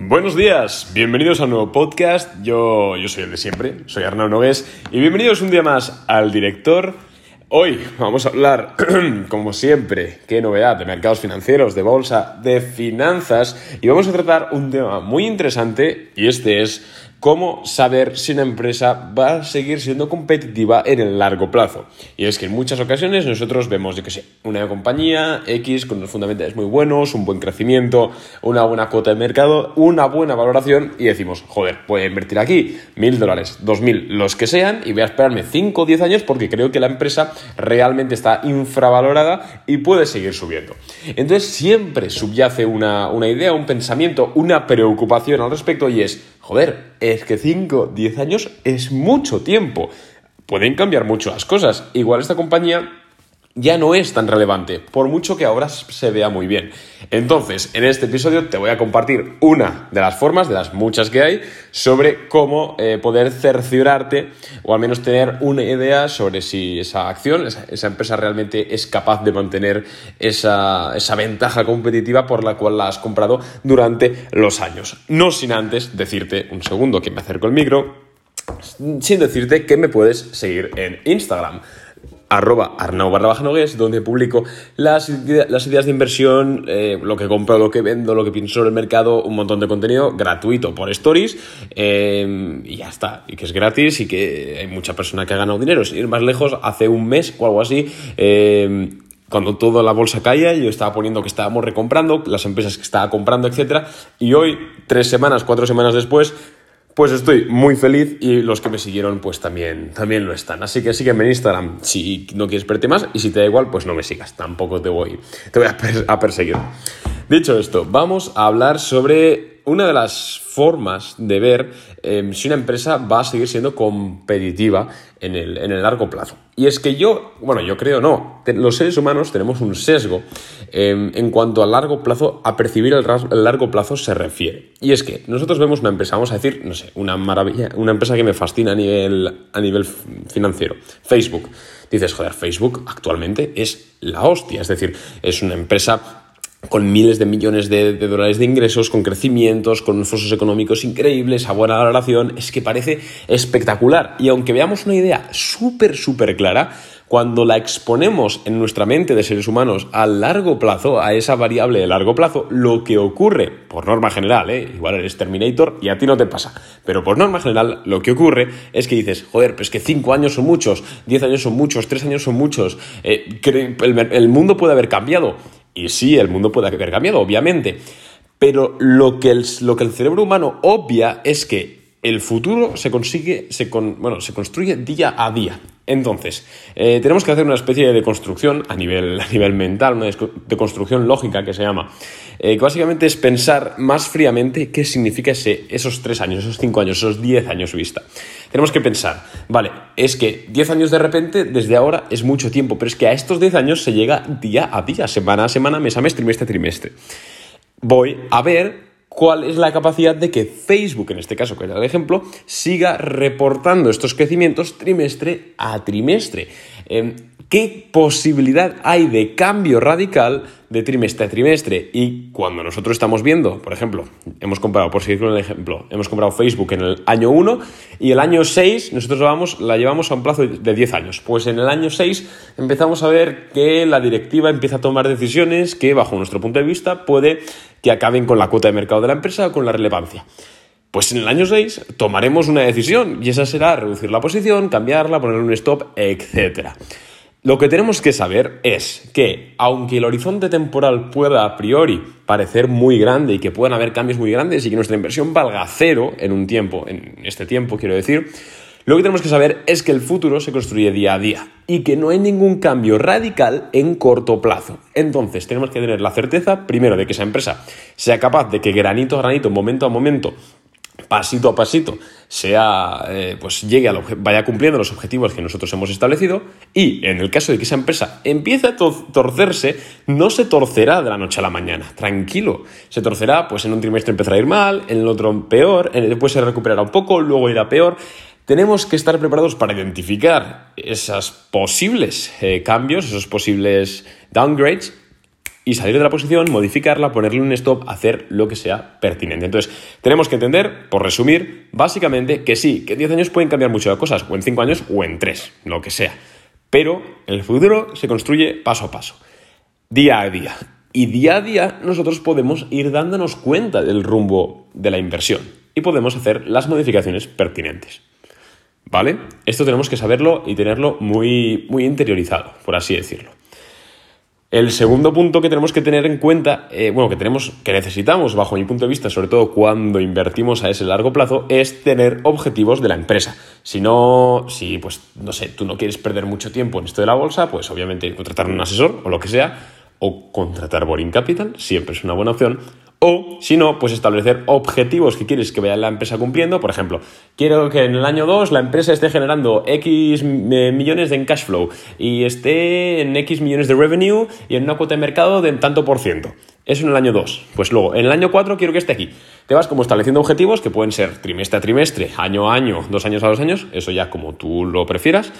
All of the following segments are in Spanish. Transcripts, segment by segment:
Buenos días, bienvenidos a un nuevo podcast. Yo, yo soy el de siempre, soy Arnaud Nogués y bienvenidos un día más al director. Hoy vamos a hablar, como siempre, qué novedad de mercados financieros, de bolsa, de finanzas y vamos a tratar un tema muy interesante y este es cómo saber si una empresa va a seguir siendo competitiva en el largo plazo. Y es que en muchas ocasiones nosotros vemos, yo que sé, una compañía X con unos fundamentales muy buenos, un buen crecimiento, una buena cuota de mercado, una buena valoración y decimos, joder, voy invertir aquí mil dólares, dos mil, los que sean y voy a esperarme 5 o 10 años porque creo que la empresa realmente está infravalorada y puede seguir subiendo. Entonces siempre subyace una, una idea, un pensamiento, una preocupación al respecto y es, joder, es que 5, 10 años es mucho tiempo. Pueden cambiar mucho las cosas. Igual esta compañía ya no es tan relevante, por mucho que ahora se vea muy bien. Entonces, en este episodio te voy a compartir una de las formas, de las muchas que hay, sobre cómo eh, poder cerciorarte o al menos tener una idea sobre si esa acción, esa, empresa realmente es capaz de mantener esa, esa ventaja competitiva por la cual la has comprado durante los años. No sin antes decirte, un segundo que me acerco el micro, sin decirte que me puedes seguir en Instagram arroba arnau barra donde publico las, ideas de inversión, eh, lo que compro, lo que vendo, lo que pienso sobre el mercado, un montón de contenido gratuito por stories eh, y ya está, y que es gratis y que hay mucha persona que ha ganado dinero. Sin ir más lejos, hace un mes o algo así, eh, cuando toda la bolsa caía, yo estaba poniendo que estábamos recomprando, las empresas que estaba comprando, etcétera, y hoy, tres semanas, cuatro semanas después, pues estoy muy feliz y los que me siguieron pues también, también lo están. Así que sígueme en Instagram si no quieres verte más y si te da igual pues no me sigas, tampoco te voy, te voy a, perseguir. Dicho esto, vamos a hablar sobre una de las formas de ver em, si una empresa va a seguir siendo competitiva en el, largo plazo. Y es que yo, bueno, yo creo no, los seres humanos tenemos un sesgo em, en cuanto a largo plazo, a percibir el, largo plazo se refiere. Y es que nosotros vemos una empresa, vamos a decir, no sé, una maravilla, una empresa que me fascina a nivel, a nivel financiero, Facebook. Dices, joder, Facebook actualmente es la hostia, es decir, es una empresa con miles de millones de, dólares de ingresos, con crecimientos, con esfuerzos económicos increíbles, a buena valoración, es que parece espectacular. Y aunque veamos una idea súper, súper clara, cuando la exponemos en nuestra mente de seres humanos a largo plazo, a esa variable de largo plazo, lo que ocurre, por norma general, ¿eh? igual eres Terminator y a ti no te pasa, pero por norma general lo que ocurre es que dices, joder, pero es que 5 años son muchos, 10 años son muchos, 3 años son muchos, eh, el mundo puede haber cambiado. Y sí, el mundo puede haber cambiado, obviamente. Pero lo que el, lo que el cerebro humano obvia es que el futuro se consigue, se bueno, se construye día a día. Entonces, eh, tenemos que hacer una especie de construcción a nivel, a nivel mental, una de construcción lógica que se llama, eh, que básicamente es pensar más fríamente qué significa ese, esos tres años, esos cinco años, esos diez años vista. Tenemos que pensar, vale, es que diez años de repente, desde ahora, es mucho tiempo, pero es que a estos diez años se llega día a día, semana a semana, mes a mes, trimestre a trimestre. Voy a ver cuál es la capacidad de que Facebook, en este caso, que era el ejemplo, siga reportando estos crecimientos trimestre a trimestre. Em, ¿Qué posibilidad hay de cambio radical de trimestre a trimestre? Y cuando nosotros estamos viendo, por ejemplo, hemos comprado, por seguir con el ejemplo, hemos comprado Facebook en el año 1 y el año 6 nosotros vamos, la llevamos a un plazo de 10 años. Pues en el año 6 empezamos a ver que la directiva empieza a tomar decisiones que, bajo nuestro punto de vista, puede que acaben con la cuota de mercado de la empresa o con la relevancia. Pues en el año 6 tomaremos una decisión y esa será reducir la posición, cambiarla, poner un stop, etc. Lo que tenemos que saber es que, aunque el horizonte temporal pueda a priori parecer muy grande y que puedan haber cambios muy grandes y que nuestra inversión valga cero en un tiempo, en este tiempo quiero decir, lo que tenemos que saber es que el futuro se construye día a día y que no hay ningún cambio radical en corto plazo. Entonces tenemos que tener la certeza, primero, de que esa empresa sea capaz de que granito a granito, momento a momento, pasito a pasito sea, eh, pues llegue a vaya cumpliendo los objetivos que nosotros hemos establecido y en el caso de que esa empresa empiece a torcerse, no se torcerá de la noche a la mañana, tranquilo, se torcerá, pues en un trimestre empezará a ir mal, en el otro peor, después se recuperará un poco, luego irá peor. Tenemos que estar preparados para identificar esos posibles eh, cambios, esos posibles downgrades y salir de la posición, modificarla, ponerle un stop, hacer lo que sea pertinente. Entonces, tenemos que entender, por resumir, básicamente que sí, que en 10 años pueden cambiar muchas cosas, o en 5 años o en 3, lo que sea. Pero el futuro se construye paso a paso, día a día. Y día a día nosotros podemos ir dándonos cuenta del rumbo de la inversión y podemos hacer las modificaciones pertinentes. ¿Vale? Esto tenemos que saberlo y tenerlo muy, muy interiorizado, por así decirlo. El segundo punto que tenemos que tener en cuenta, eh, bueno, que tenemos, que necesitamos, bajo mi punto de vista, sobre todo cuando invertimos a ese largo plazo, es tener objetivos de la empresa. Si no, si, pues, no sé, tú no quieres perder mucho tiempo en esto de la bolsa, pues obviamente contratar un asesor o lo que sea, o contratar Boring Capital, siempre es una buena opción, o, si no, pues establecer objetivos que quieres que vaya la empresa cumpliendo. Por ejemplo, quiero que en el año 2 la empresa esté generando X eh, millones en cash flow y esté en X millones de revenue y en una cuota de mercado de tanto por ciento. Eso en el año 2. Pues luego, en el año 4 quiero que esté aquí. Te vas como estableciendo objetivos que pueden ser trimestre a trimestre, año a año, dos años a dos años, eso ya como tú lo prefieras.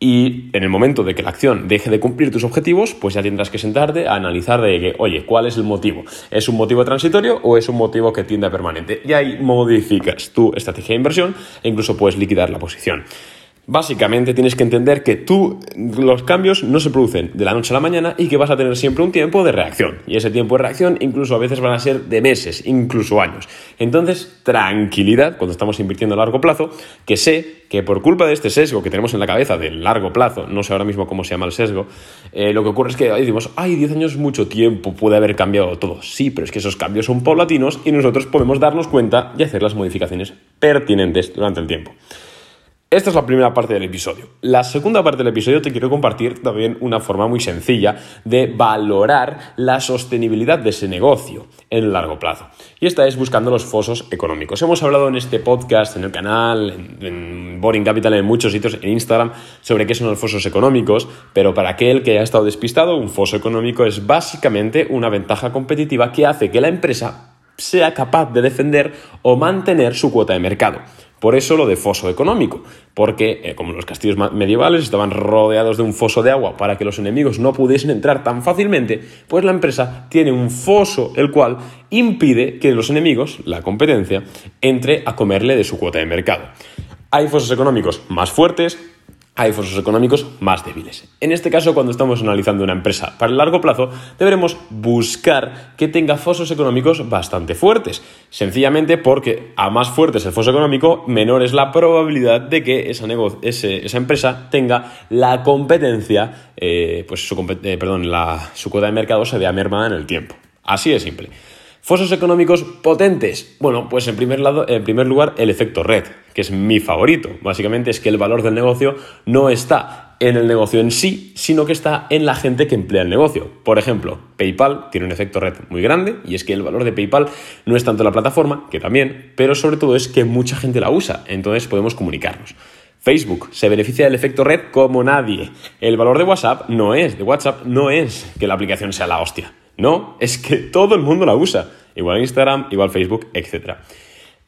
Y en el momento de que la acción deje de cumplir tus objetivos, pues ya tendrás que sentarte a analizar de que, oye, ¿cuál es el motivo? ¿Es un motivo transitorio o es un motivo que tiende a permanente? Y ahí modificas tu estrategia de inversión e incluso puedes liquidar la posición. Básicamente tienes que entender que tú, los cambios no se producen de la noche a la mañana y que vas a tener siempre un tiempo de reacción. Y ese tiempo de reacción incluso a veces van a ser de meses, incluso años. Entonces, tranquilidad cuando estamos invirtiendo a largo plazo, que sé que por culpa de este sesgo que tenemos en la cabeza del largo plazo, no sé ahora mismo cómo se llama el sesgo, eh, lo que ocurre es que decimos, ay, 10 años mucho tiempo, puede haber cambiado todo. Sí, pero es que esos cambios son paulatinos y nosotros podemos darnos cuenta y hacer las modificaciones pertinentes durante el tiempo. Esta es la primera parte del episodio. La segunda parte del episodio te quiero compartir también una forma muy sencilla de valorar la sostenibilidad de ese negocio en el largo plazo. Y esta es buscando los fosos económicos. Hemos hablado en este podcast, en el canal, en, Boring Capital, en muchos sitios, en Instagram, sobre qué son los fosos económicos, pero para aquel que haya estado despistado, un foso económico es básicamente una ventaja competitiva que hace que la empresa sea capaz de defender o mantener su cuota de mercado. Por eso lo de foso económico, porque eh, como los castillos medievales estaban rodeados de un foso de agua para que los enemigos no pudiesen entrar tan fácilmente, pues la empresa tiene un foso el cual impide que los enemigos, la competencia, entre a comerle de su cuota de mercado. Hay fosos económicos más fuertes, hay fosos económicos más débiles. En este caso, cuando estamos analizando una empresa para el largo plazo, deberemos buscar que tenga fosos económicos bastante fuertes. Sencillamente porque a más fuerte es el foso económico, menor es la probabilidad de que esa, esa empresa tenga la competencia, eh, pues su, eh, perdón, su cuota de mercado se vea mermada en el tiempo. Así de simple. Fosos económicos potentes. Bueno, pues en primer, lado, en primer lugar el efecto red, que es mi favorito. Básicamente es que el valor del negocio no está en el negocio en sí, sino que está en la gente que emplea el negocio. Por ejemplo, PayPal tiene un efecto red muy grande y es que el valor de PayPal no es tanto la plataforma, que también, pero sobre todo es que mucha gente la usa, entonces podemos comunicarnos. Facebook se beneficia del efecto red como nadie. El valor de WhatsApp no es, de WhatsApp no es que la aplicación sea la hostia. No, es que todo el mundo la usa. Igual Instagram, igual Facebook, etc.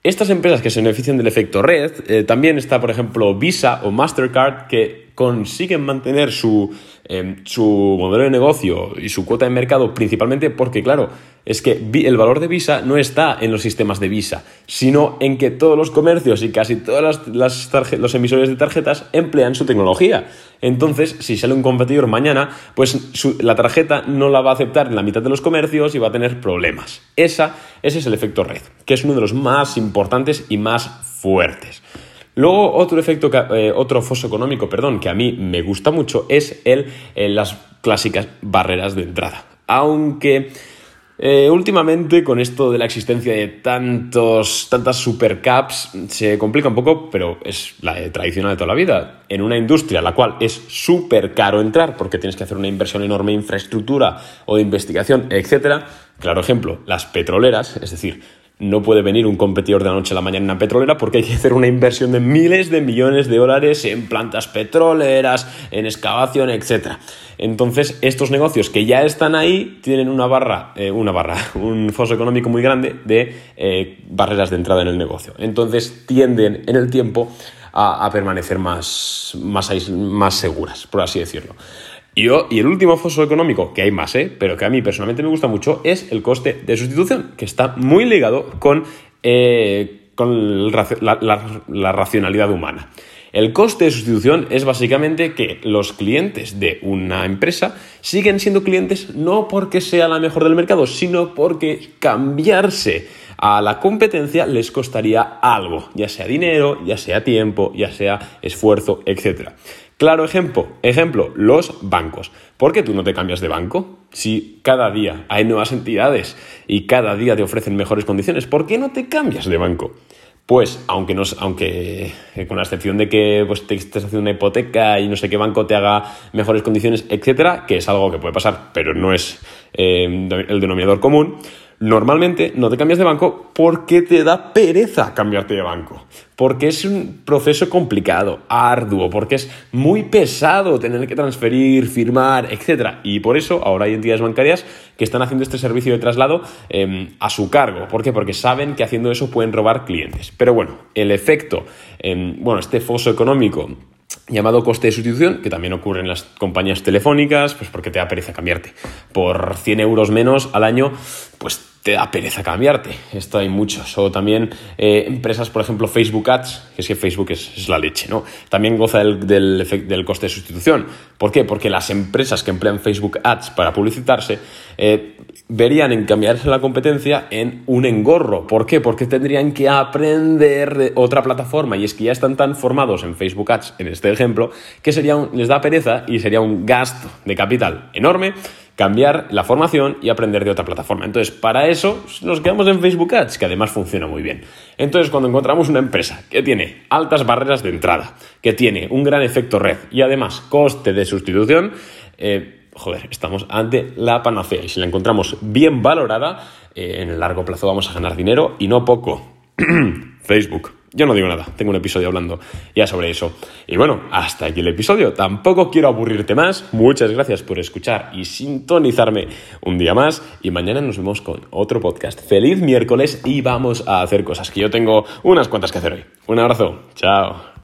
Estas empresas que se benefician del efecto red, eh, también está, por ejemplo, Visa o Mastercard, que consiguen mantener su, em, su modelo de negocio y su cuota de mercado principalmente porque, claro, es que el valor de Visa no está en los sistemas de Visa, sino en que todos los comercios y casi todos los emisores de tarjetas emplean su tecnología. Entonces, si sale un competidor mañana, pues la tarjeta no la va a aceptar en la mitad de los comercios y va a tener problemas. Esa, ese es el efecto red, que es uno de los más importantes y más fuertes. Luego, otro efecto, eh, otro foso económico, perdón, que a mí me gusta mucho es el, eh, las clásicas barreras de entrada. Aunque eh, últimamente con esto de la existencia de tantos, tantas supercaps se complica un poco, pero es la tradicional de toda la vida. En una industria en la cual es súper caro entrar porque tienes que hacer una inversión enorme en infraestructura o de investigación, etc. Claro ejemplo, las petroleras, es decir, no puede venir un competidor de la noche a la mañana en una petrolera porque hay que hacer una inversión de miles de millones de dólares en plantas petroleras, en excavación, etc. Entonces, estos negocios que ya están ahí tienen una barra, eh, una barra, un foso económico muy grande de eh, barreras de entrada en el negocio. Entonces, tienden en el tiempo a, permanecer más, más, más seguras, por así decirlo. Y, y el último foso económico, que hay más, ¿eh? pero que a mí personalmente me gusta mucho, es el coste de sustitución, que está muy ligado con, eh, con la racionalidad humana. El coste de sustitución es básicamente que los clientes de una empresa siguen siendo clientes no porque sea la mejor del mercado, sino porque cambiarse a la competencia les costaría algo, ya sea dinero, ya sea tiempo, ya sea esfuerzo, etc. Claro ejemplo, ejemplo, los bancos. ¿Por qué tú no te cambias de banco? Si cada día hay nuevas entidades y cada día te ofrecen mejores condiciones, ¿por qué no te cambias de banco? pues aunque, no, aunque eh, con la excepción de que pues, te estés haciendo una hipoteca y no sé qué banco te haga mejores condiciones, etcétera, que es algo que puede pasar, pero no es eh, el denominador común, Normalmente no te cambias de banco porque te da pereza cambiarte de banco, porque es un proceso complicado, arduo, porque es muy pesado tener que transferir, firmar, etc. Y por eso ahora hay entidades bancarias que están haciendo este servicio de traslado em, a su cargo. ¿Por qué? Porque saben que haciendo eso pueden robar clientes. Pero bueno, el efecto, em, bueno, este foso económico llamado coste de sustitución, que también ocurre en las compañías telefónicas, pues porque te da pereza cambiarte. Por 100 euros menos al año, pues te da pereza cambiarte. Esto hay muchos. O también eh, empresas, por ejemplo, Facebook Ads, que es que Facebook es, la leche, ¿no? También goza del, coste de sustitución. ¿Por qué? Porque las empresas que emplean Facebook Ads para publicitarse eh, verían en cambiarse la competencia en un engorro. ¿Por qué? Porque tendrían que aprender de otra plataforma y es que ya están tan formados en Facebook Ads, en este ejemplo, que sería les da pereza y sería un gasto de capital enorme cambiar la formación y aprender de otra plataforma. Entonces, para eso nos quedamos en Facebook Ads, que además funciona muy bien. Entonces, cuando encontramos una empresa que tiene altas barreras de entrada, que tiene un gran efecto red y además coste de sustitución, eh, joder, estamos ante la panacea. Y si la encontramos bien valorada, eh, en el largo plazo vamos a ganar dinero y no poco. Facebook. Yo no digo nada, tengo un episodio hablando ya sobre eso. Y bueno, hasta aquí el episodio. Tampoco quiero aburrirte más. Muchas gracias por escuchar y sintonizarme un día más. Y mañana nos vemos con otro podcast. Feliz miércoles y vamos a hacer cosas que yo tengo unas cuantas que hacer hoy. Un abrazo. Chao.